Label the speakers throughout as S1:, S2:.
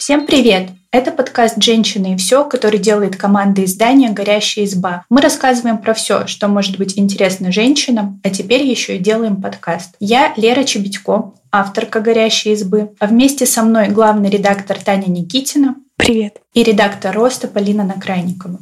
S1: Всем привет! Это подкаст «Женщины и все», который делает команда издания «Горящая изба». Мы рассказываем про все, что может быть интересно женщинам, а теперь еще и делаем подкаст. Я Лера Чебедько, авторка «Горящей избы», а вместе со мной главный редактор Таня Никитина.
S2: Привет.
S1: И редактор «Роста» Полина Накрайникова.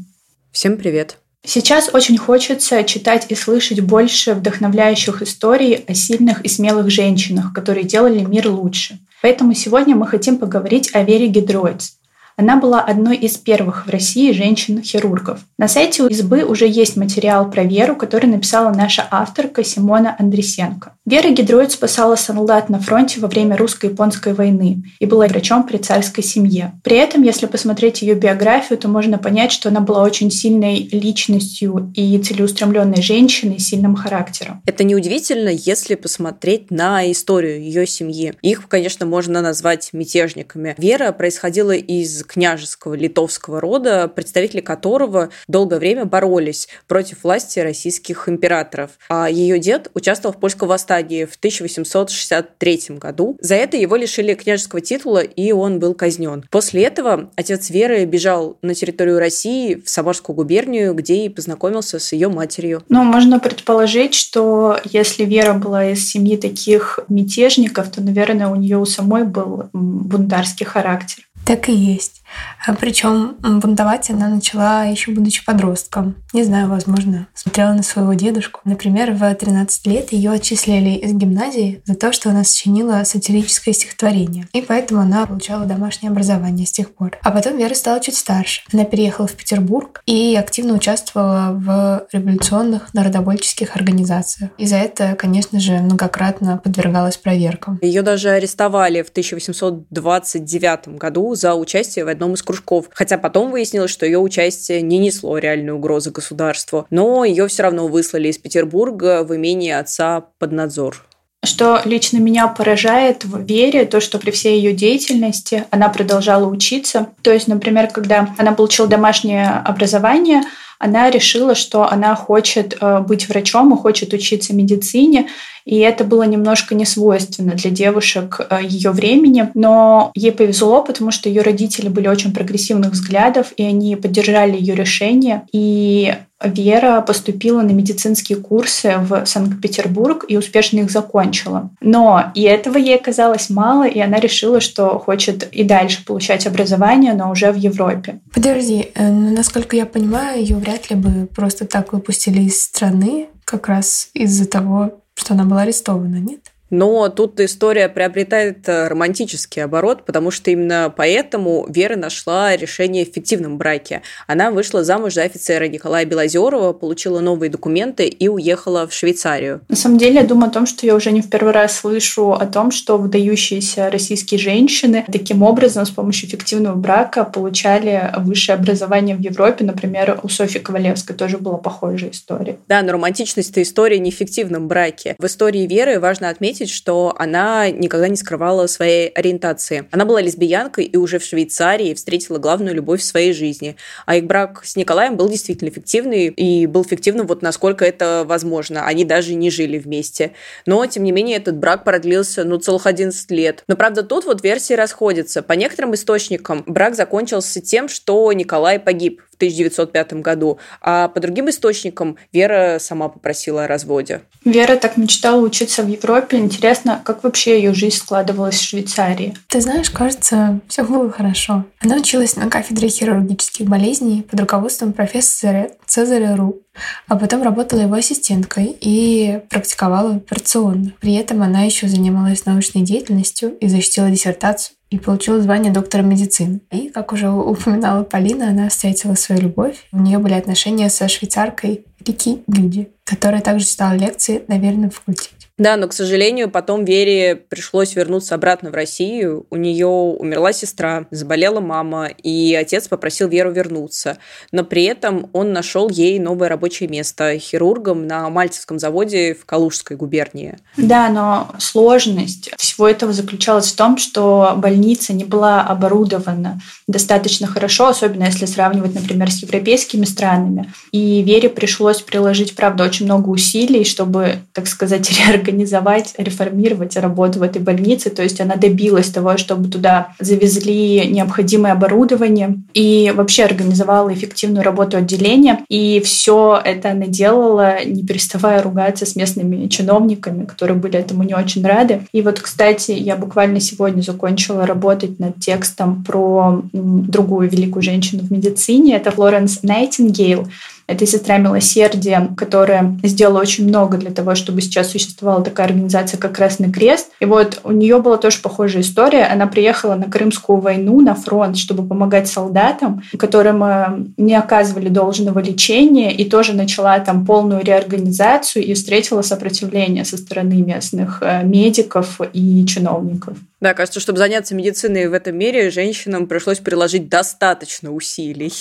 S3: Всем привет.
S1: Сейчас очень хочется читать и слышать больше вдохновляющих историй о сильных и смелых женщинах, которые делали мир лучше. Поэтому сегодня мы хотим поговорить о Вере Гидроиц, она была одной из первых в России женщин-хирургов. На сайте избы уже есть материал про Веру, который написала наша авторка Симона Андресенко. Вера Гидроид спасала солдат на фронте во время русско-японской войны и была врачом при царской семье. При этом, если посмотреть ее биографию, то можно понять, что она была очень сильной личностью и целеустремленной женщиной с сильным характером.
S3: Это неудивительно, если посмотреть на историю ее семьи. Их, конечно, можно назвать мятежниками. Вера происходила из княжеского литовского рода, представители которого долгое время боролись против власти российских императоров. А ее дед участвовал в польском восстании в 1863 году. За это его лишили княжеского титула, и он был казнен. После этого отец Веры бежал на территорию России, в Самарскую губернию, где и познакомился с ее матерью.
S1: Ну, можно предположить, что если Вера была из семьи таких мятежников, то, наверное, у нее у самой был бунтарский характер.
S2: Так и есть. А Причем бунтовать она начала еще будучи подростком. Не знаю, возможно, смотрела на своего дедушку. Например, в 13 лет ее отчислили из гимназии за то, что она сочинила сатирическое стихотворение. И поэтому она получала домашнее образование с тех пор. А потом Вера стала чуть старше. Она переехала в Петербург и активно участвовала в революционных народобольческих организациях. И за это, конечно же, многократно подвергалась проверкам.
S3: Ее даже арестовали в 1829 году за участие в одном из кружков. Хотя потом выяснилось, что ее участие не несло реальной угрозы государству. Но ее все равно выслали из Петербурга в имение отца под надзор.
S1: Что лично меня поражает в Вере, то, что при всей ее деятельности она продолжала учиться. То есть, например, когда она получила домашнее образование, она решила, что она хочет э, быть врачом и хочет учиться медицине, и это было немножко не свойственно для девушек э, ее времени, но ей повезло, потому что ее родители были очень прогрессивных взглядов, и они поддержали ее решение. И Вера поступила на медицинские курсы в Санкт-Петербург и успешно их закончила. Но и этого ей оказалось мало, и она решила, что хочет и дальше получать образование, но уже в Европе.
S2: Подожди, э, насколько я понимаю, ее вряд ли бы просто так выпустили из страны, как раз из-за того, что она была арестована, нет?
S3: Но тут история приобретает э, романтический оборот, потому что именно поэтому Вера нашла решение в фиктивном браке. Она вышла замуж за офицера Николая Белозерова, получила новые документы и уехала в Швейцарию.
S1: На самом деле, я думаю о том, что я уже не в первый раз слышу о том, что выдающиеся российские женщины таким образом с помощью фиктивного брака получали высшее образование в Европе. Например, у Софьи Ковалевской тоже была похожая история.
S3: Да, но романтичность этой истории не в фиктивном браке. В истории Веры важно отметить, отметить, что она никогда не скрывала своей ориентации. Она была лесбиянкой и уже в Швейцарии встретила главную любовь в своей жизни. А их брак с Николаем был действительно фиктивный и был фиктивным вот насколько это возможно. Они даже не жили вместе. Но, тем не менее, этот брак продлился, ну, целых 11 лет. Но, правда, тут вот версии расходятся. По некоторым источникам брак закончился тем, что Николай погиб 1905 году, а по другим источникам Вера сама попросила о разводе.
S1: Вера так мечтала учиться в Европе. Интересно, как вообще ее жизнь складывалась в Швейцарии?
S2: Ты знаешь, кажется, все было хорошо. Она училась на кафедре хирургических болезней под руководством профессора Цезаря Ру, а потом работала его ассистенткой и практиковала операционно. При этом она еще занималась научной деятельностью и защитила диссертацию и получила звание доктора медицины. И, как уже упоминала Полина, она встретила свою любовь. У нее были отношения со швейцаркой Рики Гюди, которая также читала лекции на верном факультете.
S3: Да, но, к сожалению, потом Вере пришлось вернуться обратно в Россию. У нее умерла сестра, заболела мама, и отец попросил Веру вернуться. Но при этом он нашел ей новое рабочее место хирургом на Мальцевском заводе в Калужской губернии.
S1: Да, но сложность всего этого заключалась в том, что больница не была оборудована достаточно хорошо, особенно если сравнивать, например, с европейскими странами. И Вере пришлось приложить, правда, очень много усилий, чтобы, так сказать, реорганизовать организовать, реформировать работу в этой больнице. То есть она добилась того, чтобы туда завезли необходимое оборудование и вообще организовала эффективную работу отделения. И все это она делала, не переставая ругаться с местными чиновниками, которые были этому не очень рады. И вот, кстати, я буквально сегодня закончила работать над текстом про другую великую женщину в медицине. Это Флоренс Найтингейл. Это сестра милосердия, которая сделала очень много для того, чтобы сейчас существовала такая организация, как Красный Крест. И вот у нее была тоже похожая история. Она приехала на Крымскую войну, на фронт, чтобы помогать солдатам, которым э, не оказывали должного лечения, и тоже начала там полную реорганизацию и встретила сопротивление со стороны местных э, медиков и чиновников.
S3: Да, кажется, чтобы заняться медициной в этом мире, женщинам пришлось приложить достаточно усилий.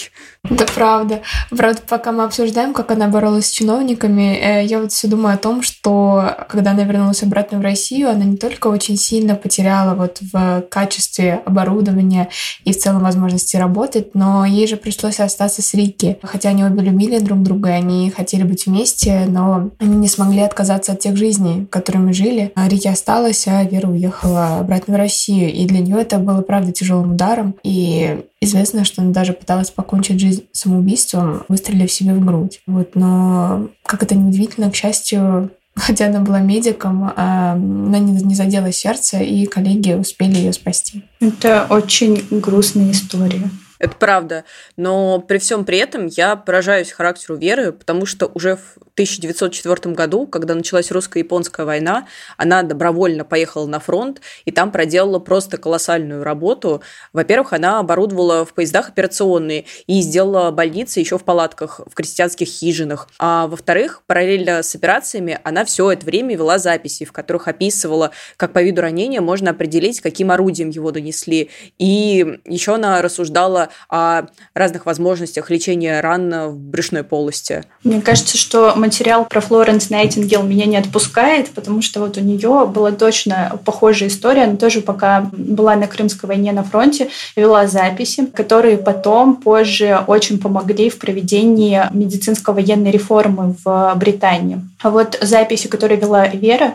S2: Это правда. Правда, пока мы обсуждаем, как она боролась с чиновниками, э, я вот все думаю о том, что когда она вернулась обратно в Россию, она не только очень сильно потеряла вот в качестве оборудования и в целом возможности работать, но ей же пришлось остаться с Рики. Хотя они обе любили друг друга, они хотели быть вместе, но они не смогли отказаться от тех жизней, которыми жили. Рики осталась, а Вера уехала обратно в Россию. И для нее это было, правда, тяжелым ударом. И известно, что она даже пыталась покончить жизнь самоубийством, выстрелив себе в грудь. Вот, но, как это неудивительно, к счастью, хотя она была медиком, а, она не задела сердце, и коллеги успели ее спасти.
S1: Это очень грустная история.
S3: Это правда. Но при всем при этом я поражаюсь характеру Веры, потому что уже в 1904 году, когда началась русско-японская война, она добровольно поехала на фронт и там проделала просто колоссальную работу. Во-первых, она оборудовала в поездах операционные и сделала больницы еще в палатках, в крестьянских хижинах. А во-вторых, параллельно с операциями она все это время вела записи, в которых описывала, как по виду ранения можно определить, каким орудием его донесли. И еще она рассуждала о разных возможностях лечения ран в брюшной полости.
S1: Мне кажется, что материал про Флоренс Найтингел меня не отпускает, потому что вот у нее была точно похожая история. Она тоже пока была на Крымской войне на фронте, вела записи, которые потом, позже очень помогли в проведении медицинско-военной реформы в Британии. А вот записи, которые вела Вера,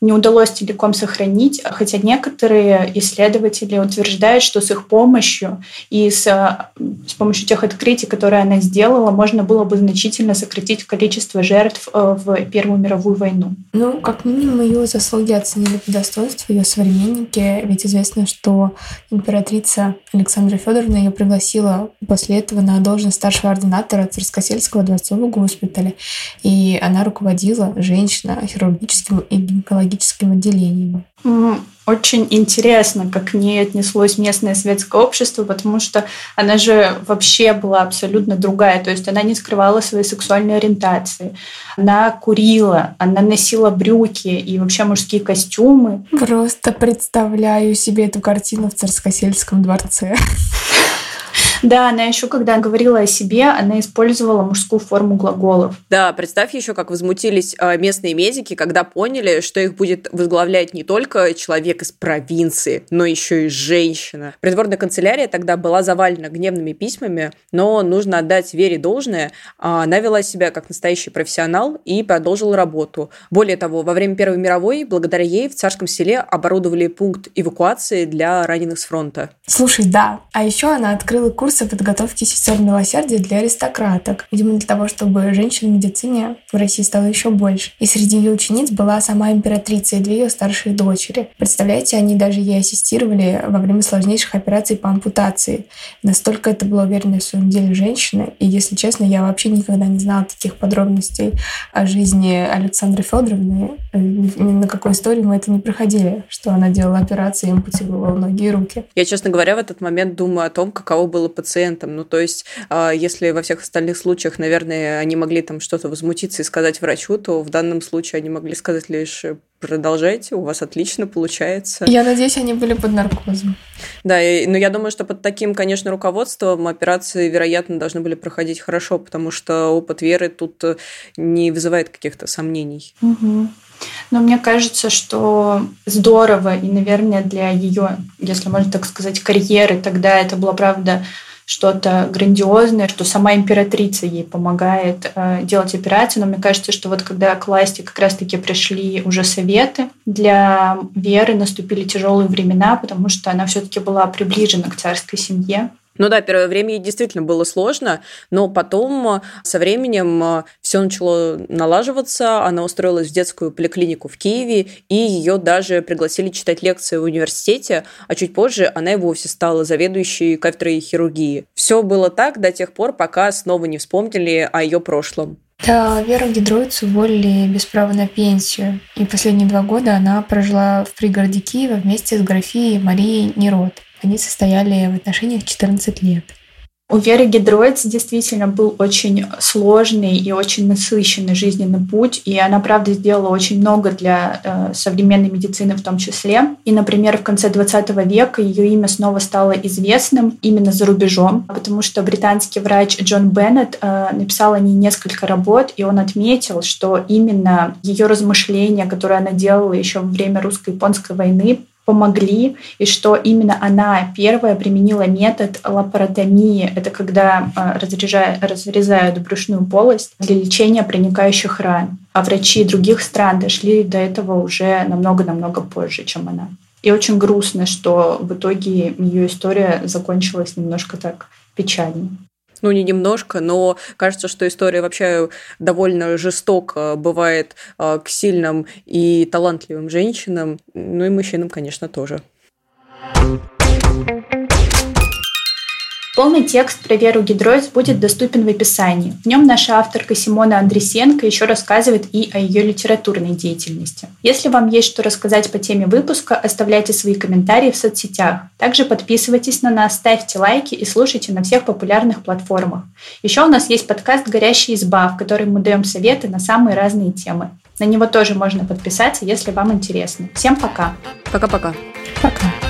S1: не удалось целиком сохранить, хотя некоторые исследователи утверждают, что с их помощью и с, с помощью тех открытий, которые она сделала, можно было бы значительно сократить количество жертв э, в Первую мировую войну.
S2: Ну, как минимум, ее заслуги оценили по достоинству ее современники, ведь известно, что императрица Александра Федоровна ее пригласила после этого на должность старшего ординатора Царскосельского дворцового госпиталя, и она руководила женщина хирургическим и гинекологическим психологическим отделением.
S1: Очень интересно, как к ней отнеслось местное светское общество, потому что она же вообще была абсолютно другая. То есть она не скрывала своей сексуальной ориентации. Она курила, она носила брюки и вообще мужские костюмы.
S2: Просто представляю себе эту картину в Царскосельском дворце.
S1: Да, она еще, когда говорила о себе, она использовала мужскую форму глаголов.
S3: Да, представь еще, как возмутились а, местные медики, когда поняли, что их будет возглавлять не только человек из провинции, но еще и женщина. Придворная канцелярия тогда была завалена гневными письмами, но нужно отдать Вере должное. А, она вела себя как настоящий профессионал и продолжила работу. Более того, во время Первой мировой, благодаря ей в Царском селе оборудовали пункт эвакуации для раненых с фронта.
S2: Слушай, да. А еще она открыла курс курсы подготовки сестер милосердия для аристократок, видимо, для того, чтобы женщин в медицине в России стало еще больше. И среди ее учениц была сама императрица и две ее старшие дочери. Представляете, они даже ей ассистировали во время сложнейших операций по ампутации. Настолько это была уверенная в своем деле женщина. И, если честно, я вообще никогда не знала таких подробностей о жизни Александры Федоровны. Э, ни на какой истории мы это не проходили, что она делала операции и ампутировала ноги и руки.
S3: Я, честно говоря, в этот момент думаю о том, каково было пациентам. Ну, то есть, а, если во всех остальных случаях, наверное, они могли там что-то возмутиться и сказать врачу, то в данном случае они могли сказать лишь продолжайте, у вас отлично получается.
S2: Я надеюсь, они были под наркозом.
S3: Да, и, но я думаю, что под таким, конечно, руководством операции, вероятно, должны были проходить хорошо, потому что опыт веры тут не вызывает каких-то сомнений.
S1: Угу. Но мне кажется, что здорово, и, наверное, для ее, если можно так сказать, карьеры, тогда это было, правда, что-то грандиозное, что сама императрица ей помогает э, делать операции. Но мне кажется, что вот когда к власти как раз-таки пришли уже советы, для Веры наступили тяжелые времена, потому что она все-таки была приближена к царской семье.
S3: Ну да, первое время ей действительно было сложно, но потом э, со временем э, все начало налаживаться. Она устроилась в детскую поликлинику в Киеве, и ее даже пригласили читать лекции в университете, а чуть позже она и вовсе стала заведующей кафедрой хирургии. Все было так до тех пор, пока снова не вспомнили о ее прошлом.
S2: Да, Веру Гидроиц уволили без права на пенсию, и последние два года она прожила в пригороде Киева вместе с графией Марией Нерод. Они состояли в отношениях 14 лет.
S1: У Веры Гидроиц действительно был очень сложный и очень насыщенный жизненный путь, и она, правда, сделала очень много для э, современной медицины в том числе. И, например, в конце 20 века ее имя снова стало известным именно за рубежом, потому что британский врач Джон Беннет э, написал о ней несколько работ, и он отметил, что именно ее размышления, которые она делала еще во время русско-японской войны, помогли, и что именно она первая применила метод лапаротомии. Это когда а, разрезают, брюшную полость для лечения проникающих ран. А врачи других стран дошли до этого уже намного-намного позже, чем она. И очень грустно, что в итоге ее история закончилась немножко так печально
S3: ну не немножко, но кажется, что история вообще довольно жестоко бывает а, к сильным и талантливым женщинам, ну и мужчинам, конечно, тоже.
S1: Полный текст про Веру Гидроиц будет доступен в описании. В нем наша авторка Симона Андресенко еще рассказывает и о ее литературной деятельности. Если вам есть что рассказать по теме выпуска, оставляйте свои комментарии в соцсетях. Также подписывайтесь на нас, ставьте лайки и слушайте на всех популярных платформах. Еще у нас есть подкаст «Горящая изба», в котором мы даем советы на самые разные темы. На него тоже можно подписаться, если вам интересно. Всем пока!
S3: Пока-пока!
S2: Пока! -пока. пока.